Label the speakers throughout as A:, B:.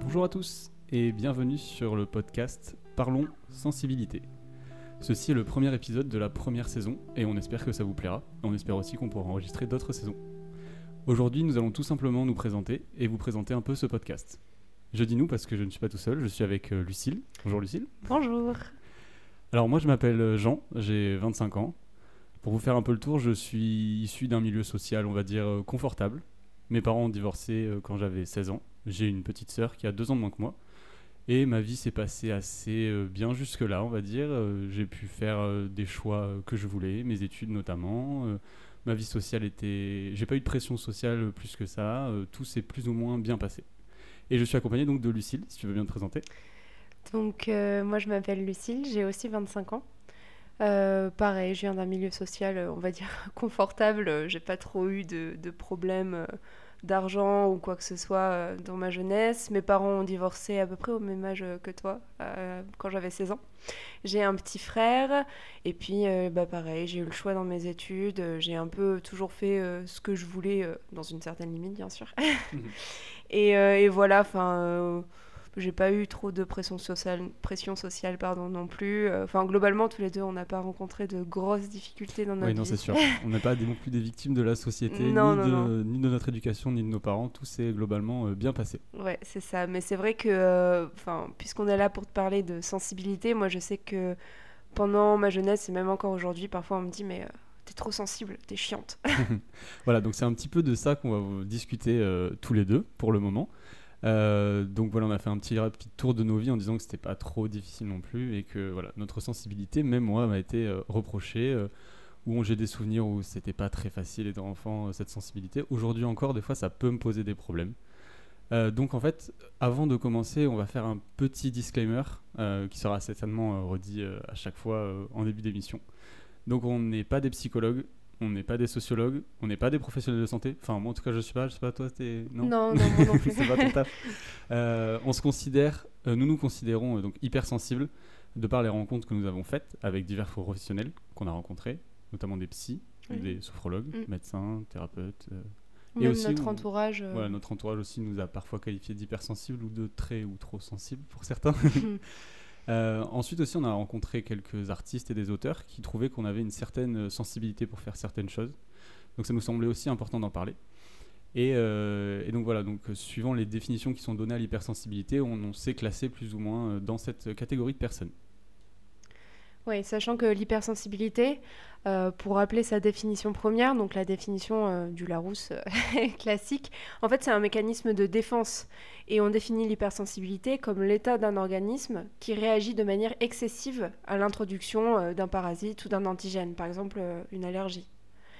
A: Bonjour à tous et bienvenue sur le podcast Parlons sensibilité. Ceci est le premier épisode de la première saison et on espère que ça vous plaira. On espère aussi qu'on pourra enregistrer d'autres saisons. Aujourd'hui, nous allons tout simplement nous présenter et vous présenter un peu ce podcast. Je dis nous parce que je ne suis pas tout seul, je suis avec euh, Lucille. Bonjour Lucille.
B: Bonjour.
A: Alors moi je m'appelle euh, Jean, j'ai 25 ans, pour vous faire un peu le tour, je suis issu d'un milieu social, on va dire, euh, confortable. Mes parents ont divorcé euh, quand j'avais 16 ans. J'ai une petite sœur qui a deux ans de moins que moi. Et ma vie s'est passée assez euh, bien jusque-là, on va dire. J'ai pu faire des choix que je voulais, mes études notamment. Ma vie sociale était... J'ai pas eu de pression sociale plus que ça. Tout s'est plus ou moins bien passé. Et je suis accompagné donc de Lucille, si tu veux bien te présenter.
B: Donc, moi, je m'appelle Lucille, j'ai aussi 25 ans. Euh, pareil, je viens d'un milieu social, on va dire, confortable. J'ai pas trop eu de, de problèmes euh, d'argent ou quoi que ce soit euh, dans ma jeunesse. Mes parents ont divorcé à peu près au même âge que toi, euh, quand j'avais 16 ans. J'ai un petit frère, et puis, euh, bah, pareil, j'ai eu le choix dans mes études. J'ai un peu toujours fait euh, ce que je voulais, dans une certaine limite, bien sûr. Et, et voilà, enfin, j'ai pas eu trop de pression sociale, pression sociale pardon, non plus. Euh, Enfin, globalement, tous les deux, on n'a pas rencontré de grosses difficultés dans notre
A: Oui, non,
B: vie.
A: c'est sûr. On n'est pas non plus des victimes de la société,
B: Non,
A: ni,
B: non,
A: de, ni de notre éducation, ni de nos parents. Tout s'est globalement euh, bien passé.
B: Ouais, c'est ça. Mais c'est vrai que, euh, enfin, puisqu'on est là pour te parler de sensibilité, moi, je sais que pendant ma jeunesse et même encore aujourd'hui, parfois, on me dit, mais euh, t'es trop sensible, t'es chiante.
A: Voilà, donc c'est un petit peu de ça qu'on va vous discuter euh, tous les deux pour le moment. Euh, donc voilà, on a fait un petit tour de nos vies en disant que c'était pas trop difficile non plus et que voilà, notre sensibilité, même moi, m'a été euh, reprochée. euh, où j'ai des souvenirs où c'était pas très facile étant enfant, euh, cette sensibilité. Aujourd'hui encore, des fois, ça peut me poser des problèmes. Donc en fait, avant de commencer, on va faire un petit disclaimer qui sera certainement redit à chaque fois en début d'émission. Donc on n'est pas des psychologues, on n'est pas des sociologues, on n'est pas des professionnels de santé. Enfin moi en tout cas je suis pas, je sais pas toi t'es non?
B: Non, non, moi non plus.
A: c'est pas ton taf. Euh, on se considère, euh, nous nous considérons euh, donc hypersensibles de par les rencontres que nous avons faites avec divers professionnels qu'on a rencontrés, notamment des psys,
B: Oui.
A: des sophrologues,
B: Mm.
A: médecins, thérapeutes. euh,
B: Même
A: aussi,
B: notre
A: on-
B: entourage. euh,
A: voilà, notre entourage aussi nous a parfois qualifiés d'hypersensibles ou de très ou trop sensibles pour certains. Euh, ensuite aussi, on a rencontré quelques artistes et des auteurs qui trouvaient qu'on avait une certaine sensibilité pour faire certaines choses. Donc ça nous semblait aussi important d'en parler. Et, euh, donc voilà, donc euh, suivant les définitions qui sont données à l'hypersensibilité, on, s'est classé plus ou moins dans cette catégorie de personnes.
B: Oui, sachant que l'hypersensibilité, euh, pour rappeler sa définition première, donc la définition euh, du Larousse euh, classique, en fait c'est un mécanisme de défense. Et on définit l'hypersensibilité comme l'état d'un organisme qui réagit de manière excessive à l'introduction d'un parasite ou d'un antigène, par exemple une allergie.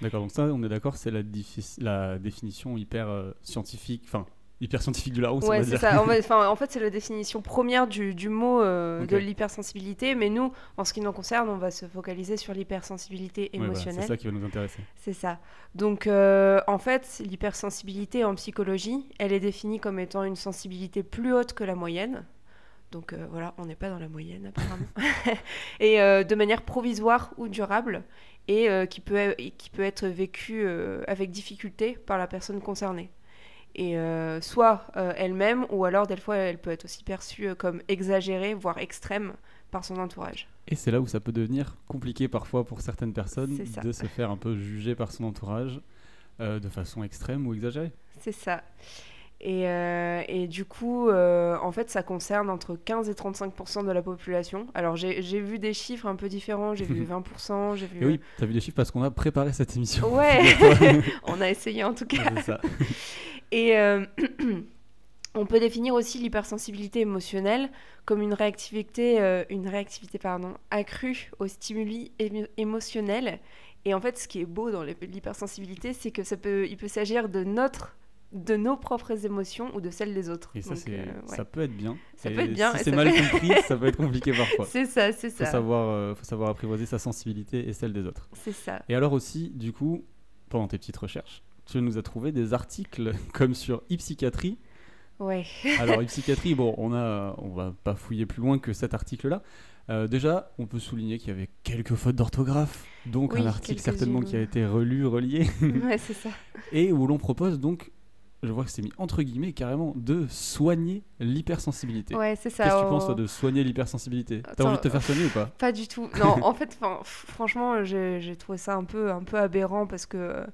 A: D'accord, donc ça, on est d'accord, c'est la, définition hyper scientifique, enfin hyper scientifique du Larousse,
B: Ouais, c'est ça. En fait, enfin, en fait, c'est la définition première du, du mot euh,
A: Ok.
B: de l'hypersensibilité, mais nous, en ce qui nous concerne, on va se focaliser sur l'hypersensibilité
A: Ouais, voilà,
B: émotionnelle.
A: c'est ça qui va nous intéresser.
B: C'est ça. Donc, euh, en fait, l'hypersensibilité en psychologie, elle est définie comme étant une sensibilité plus haute que la moyenne. Donc euh, voilà, on n'est pas dans la moyenne apparemment. et euh, de manière provisoire ou durable, et qui, peut, qui peut être vécue avec difficulté par la personne concernée. Et euh, soit euh, elle-même, ou alors des fois, elle peut être aussi perçue euh, comme exagérée, voire extrême, par son entourage.
A: Et c'est là où ça peut devenir compliqué parfois pour certaines personnes de se faire un peu juger par son entourage euh, de façon extrême ou exagérée.
B: C'est ça. Et, et du coup, en fait, ça concerne entre 15 et 35% de la population. Alors, j'ai vu des chiffres un peu différents. J'ai vu 20 j'ai vu...
A: Et oui, t'as vu des chiffres parce qu'on a préparé cette émission.
B: Ouais, on a essayé en tout cas.
A: c'est ça.
B: Et euh, on peut définir aussi l'hypersensibilité émotionnelle comme une réactivité, euh, une réactivité pardon, accrue aux stimuli émo- émotionnels. Et en fait, ce qui est beau dans l'hypersensibilité, c'est que ça peut, il peut s'agir de notre, de nos propres émotions ou de celles des autres.
A: Et ça,
B: Donc, euh, ouais.
A: ça peut être bien.
B: Ça
A: Et
B: peut être bien,
A: Si c'est mal compris, ça peut être compliqué parfois.
B: C'est ça, c'est
A: faut
B: ça.
A: savoir, euh, faut savoir apprivoiser sa sensibilité et celle des autres.
B: C'est ça.
A: Et alors aussi, du coup, pendant tes petites recherches, tu nous as trouvé des articles comme sur e-psychiatrie.
B: Ouais.
A: Alors e-psychiatrie, bon, on a, on va pas fouiller plus loin que cet article-là. Euh, déjà, on peut souligner qu'il y avait quelques fautes d'orthographe, donc
B: Oui,
A: un article certainement qui a été relu, relié,
B: ouais, c'est ça.
A: et où l'on propose donc je vois que c'est mis entre guillemets carrément de soigner l'hypersensibilité.
B: Ouais, c'est ça.
A: Qu'est-ce que tu penses toi, de soigner l'hypersensibilité? T'as envie de te faire soigner ou pas?
B: Pas du tout. Non, en fait, franchement, j'ai j'ai trouvé ça un peu, un peu aberrant parce que, euh,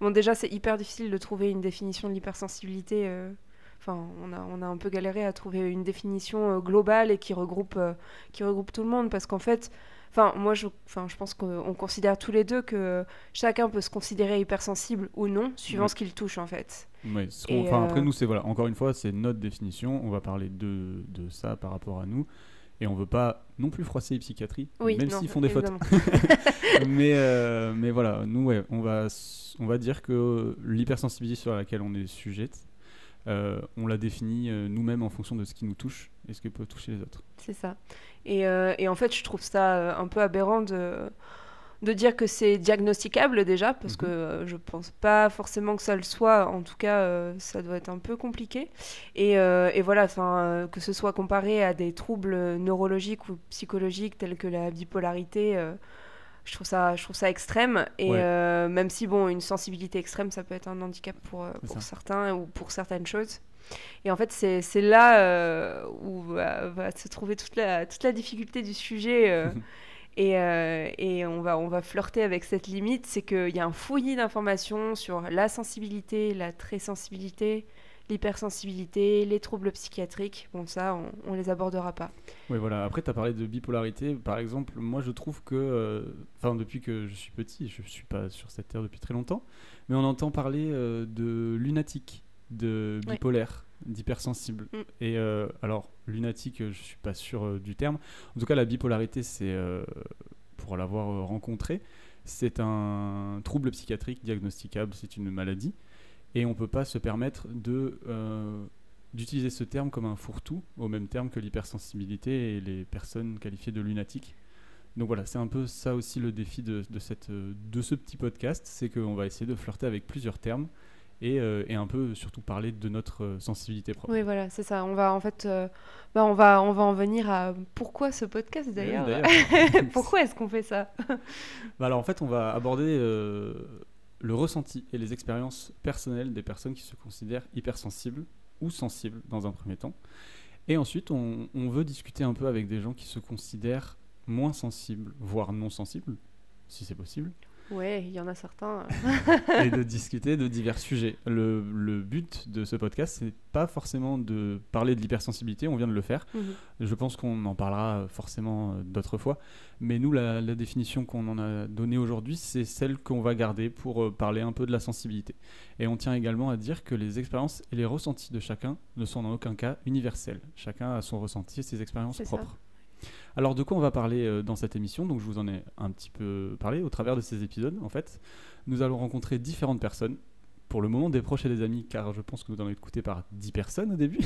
B: bon, déjà, c'est hyper difficile de trouver une définition de l'hypersensibilité. euh, Enfin, on a, on a un peu galéré à trouver une définition euh, globale et qui regroupe, euh, qui regroupe tout le monde parce qu'en fait, enfin, moi, je, enfin, je pense qu'on considère tous les deux que chacun peut se considérer hypersensible ou non, suivant ce qu'il touche, en fait.
A: Qu'on- enfin, après nous c'est voilà encore une fois c'est notre définition on va parler de, de ça par rapport à nous et on veut pas non plus froisser les psychiatries
B: Oui,
A: même s'ils font des fautes. mais euh, mais voilà nous ouais, on va on va dire que l'hypersensibilité sur laquelle on est sujette euh, on la définit euh, nous-mêmes en fonction de ce qui nous touche et ce qui peut toucher les autres.
B: C'est ça. Et, euh, et en fait, je trouve ça un peu aberrant de, de dire que c'est diagnosticable déjà, parce
A: Mhm.
B: que euh, je pense pas forcément que ça le soit. En tout cas, euh, ça doit être un peu compliqué. Et, euh, et voilà, euh, que ce soit comparé à des troubles neurologiques ou psychologiques tels que la bipolarité. euh, je trouve, ça, je trouve ça extrême. Et
A: Ouais.
B: même si, bon, une sensibilité extrême, ça peut être un handicap pour, certains ou pour certaines choses. Et en fait, c'est là où va, va se trouver toute la, toute la difficulté du sujet. et euh, on, va, flirter avec cette limite. C'est qu'il y a un fouillis d'informations sur la sensibilité, la très sensibilité, l'hypersensibilité, les troubles psychiatriques. Bon, ça, on, on les abordera pas.
A: Oui, voilà. Après, tu as parlé de bipolarité. Par exemple, moi, je trouve que, euh, enfin, depuis que je suis petit, je suis pas sur cette terre depuis très longtemps, mais on entend parler euh, de lunatique, de
B: Ouais.
A: bipolaire, d'hypersensible.
B: Mm.
A: Et euh, alors, lunatique, je suis pas sûr euh, du terme. En tout cas, la bipolarité, c'est, euh, pour l'avoir rencontré, c'est un trouble psychiatrique diagnosticable, c'est une maladie, et on peut pas se permettre de d'utiliser ce terme comme un fourre-tout, au même terme que l'hypersensibilité et les personnes qualifiées de lunatiques. Donc voilà, c'est un peu ça aussi le défi de, de cette, de ce petit podcast, c'est qu'on va essayer de flirter avec plusieurs termes et, euh, et un peu surtout parler de notre euh, sensibilité propre.
B: Oui, voilà, c'est ça. On va en fait, euh, bah, on va, on va en venir à pourquoi ce podcast
A: Oui,
B: d'ailleurs. pourquoi est-ce qu'on fait ça?
A: Bah alors en fait, on va aborder euh, le ressenti et les expériences personnelles des personnes qui se considèrent hypersensibles ou sensibles dans un premier temps. Et ensuite, on, on veut discuter un peu avec des gens qui se considèrent moins sensibles, voire non sensibles, si c'est possible,
B: Ouais, il y en a certains.
A: et de discuter de divers sujets. Le, le but de ce podcast, c'est pas forcément de parler de l'hypersensibilité, on vient de le faire.
B: Mhm.
A: Je pense qu'on en parlera forcément euh, d'autres fois. Mais nous, la, la définition qu'on en a donnée aujourd'hui, c'est celle qu'on va garder pour euh, parler un peu de la sensibilité. Et on tient également à dire que les expériences et les ressentis de chacun ne sont en aucun cas universels. Chacun a son ressenti et ses expériences
B: ça.
A: Alors de quoi on va parler euh, dans cette émission? Donc je vous en ai un petit peu parlé au travers de ces épisodes. En fait, nous allons rencontrer différentes personnes. Pour le moment, des proches et des amis, car je pense que vous en avez écouté par 10 personnes au début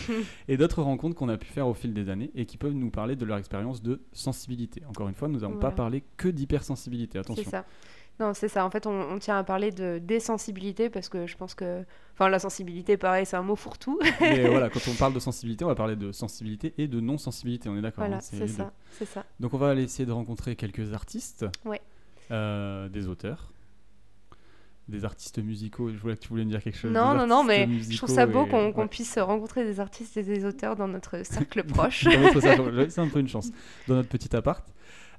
A: et d'autres rencontres qu'on a pu faire au fil des années et qui peuvent nous parler de leur expérience de sensibilité. Encore une fois, nous n'avons pas parlé que d'hypersensibilité,
B: C'est
A: attention.
B: ça. Non, c'est ça. En fait, on, on tient à parler de désensibilité parce que je pense que. Enfin, la sensibilité, pareil, c'est un mot fourre-tout.
A: Mais voilà, quand on parle de sensibilité, on va parler de sensibilité et de non-sensibilité, on est d'accord
B: voilà,
A: hein,
B: c'est ça. C'est ça.
A: Donc on va aller essayer de rencontrer quelques artistes,
B: Ouais.
A: euh, des auteurs, des artistes musicaux. Je voulais que tu voulais me dire quelque chose.
B: Non, non, non, mais je trouve ça beau
A: et-
B: qu'on
A: ouais.
B: puisse rencontrer des artistes et des auteurs dans notre cercle proche.
A: C'est un peu une chance. Dans notre petit appart.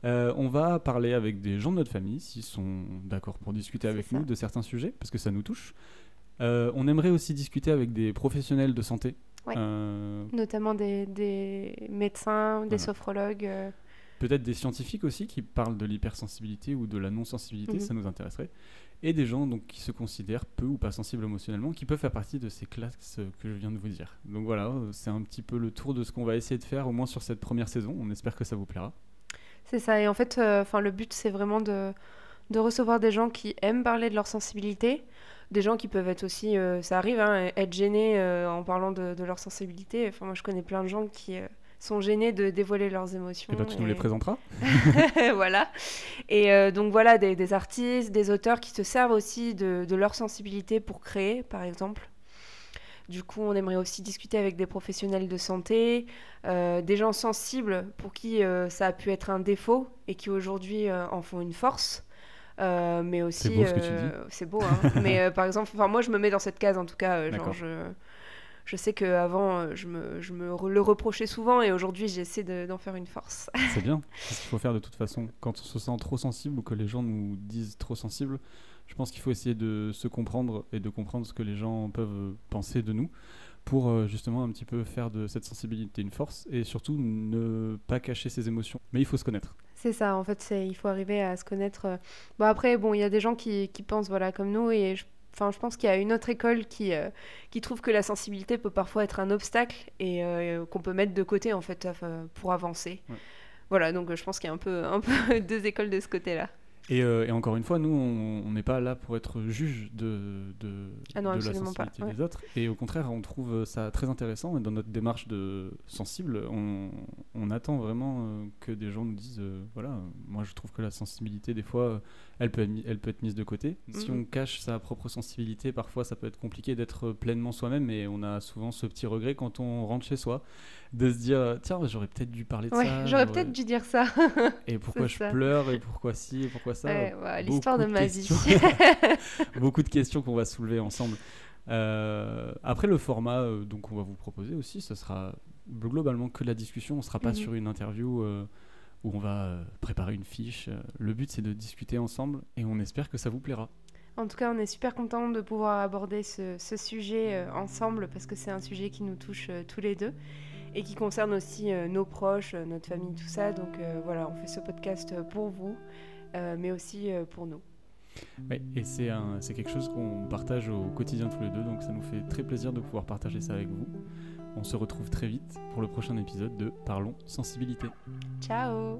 A: Euh, on va parler avec des gens de notre famille, s'ils sont d'accord pour discuter avec
B: ça.
A: nous de certains sujets, parce que ça nous touche. Euh, on aimerait aussi discuter avec des professionnels de santé.
B: Ouais.
A: Euh,
B: Notamment des, des médecins, des
A: Voilà.
B: sophrologues.
A: Peut-être des scientifiques aussi qui parlent de l'hypersensibilité ou de la non-sensibilité,
B: Mhm.
A: ça nous intéresserait. Et des gens donc, qui se considèrent peu ou pas sensibles émotionnellement, qui peuvent faire partie de ces classes que je viens de vous dire. Donc voilà, c'est un petit peu le tour de ce qu'on va essayer de faire, au moins sur cette première saison. On espère que ça vous plaira.
B: C'est ça. Et en fait, euh, enfin, le but, c'est vraiment de, de recevoir des gens qui aiment parler de leur sensibilité. Des gens qui peuvent être aussi, euh, ça arrive, hein, être gênés euh, en parlant de, de leur sensibilité. Enfin, moi, je connais plein de gens qui euh, sont gênés de dévoiler leurs émotions.
A: Et ben tu nous les présenteras
B: voilà. Et donc voilà, des, des artistes, des auteurs qui se servent aussi de, de leur sensibilité pour créer, par exemple. Du coup, on aimerait aussi discuter avec des professionnels de santé, euh, des gens sensibles pour qui euh, ça a pu être un défaut et qui aujourd'hui euh, en font une force. mais aussi,
A: c'est beau ce que tu dis.
B: C'est beau, hein. mais par exemple, enfin moi je me mets dans cette case en tout cas, genre je je sais qu'avant, je me, je me le reprochais souvent et aujourd'hui, j'essaie d'en faire une force.
A: C'est bien. C'est ce qu'il faut faire de toute façon. Quand on se sent trop sensible ou que les gens nous disent trop sensible, je pense qu'il faut essayer de se comprendre et de comprendre ce que les gens peuvent penser de nous pour euh, justement un petit peu faire de cette sensibilité une force et surtout ne pas cacher ses émotions. Mais il faut se connaître.
B: C'est ça, en fait, il faut arriver à se connaître. Euh. Bon, après, bon, il y a des gens qui, qui, pensent voilà, comme nous et je, enfin, je pense qu'il y a une autre école qui, euh, qui trouve que la sensibilité peut parfois être un obstacle et qu'on peut mettre de côté en fait pour avancer. Voilà, donc je pense qu'il y a un peu, un peu deux écoles de ce côté-là.
A: Euh, et, encore une fois, nous, on n'est pas là pour être juge de, de,
B: ah
A: la sensibilité des autres. Et au contraire, on trouve ça très intéressant. Et dans notre démarche de sensible, on, on attend vraiment euh, que des gens nous disent euh, voilà, moi je trouve que la sensibilité, des fois, elle peut, être, elle peut être mise de côté. Si mhm. on cache sa propre sensibilité, parfois ça peut être compliqué d'être pleinement soi-même. Et on a souvent ce petit regret quand on rentre chez soi de se dire tiens, j'aurais peut-être dû parler de
B: ça. J'aurais peut-être dû dire ça.
A: et pourquoi je pleure et pourquoi si et pourquoi
B: L'histoire de, ma vie.
A: Beaucoup de questions qu'on va soulever ensemble. Euh, après le format, euh, donc on va vous proposer aussi, ce sera globalement que la discussion. On ne sera pas mhm. sur une interview euh, où on va préparer une fiche. Le but c'est de discuter ensemble et on espère que ça vous plaira.
B: En tout cas, on est super content de pouvoir aborder ce, ce sujet ensemble parce que c'est un sujet qui nous touche tous les deux et qui concerne aussi nos proches, notre famille, tout ça. Donc voilà, on fait ce podcast pour vous. Euh, mais aussi euh, pour nous.
A: Oui, et c'est quelque chose qu'on partage au quotidien tous les deux, donc ça nous fait très plaisir de pouvoir partager ça avec vous. On se retrouve très vite pour le prochain épisode de Parlons Sensibilité.
B: Ciao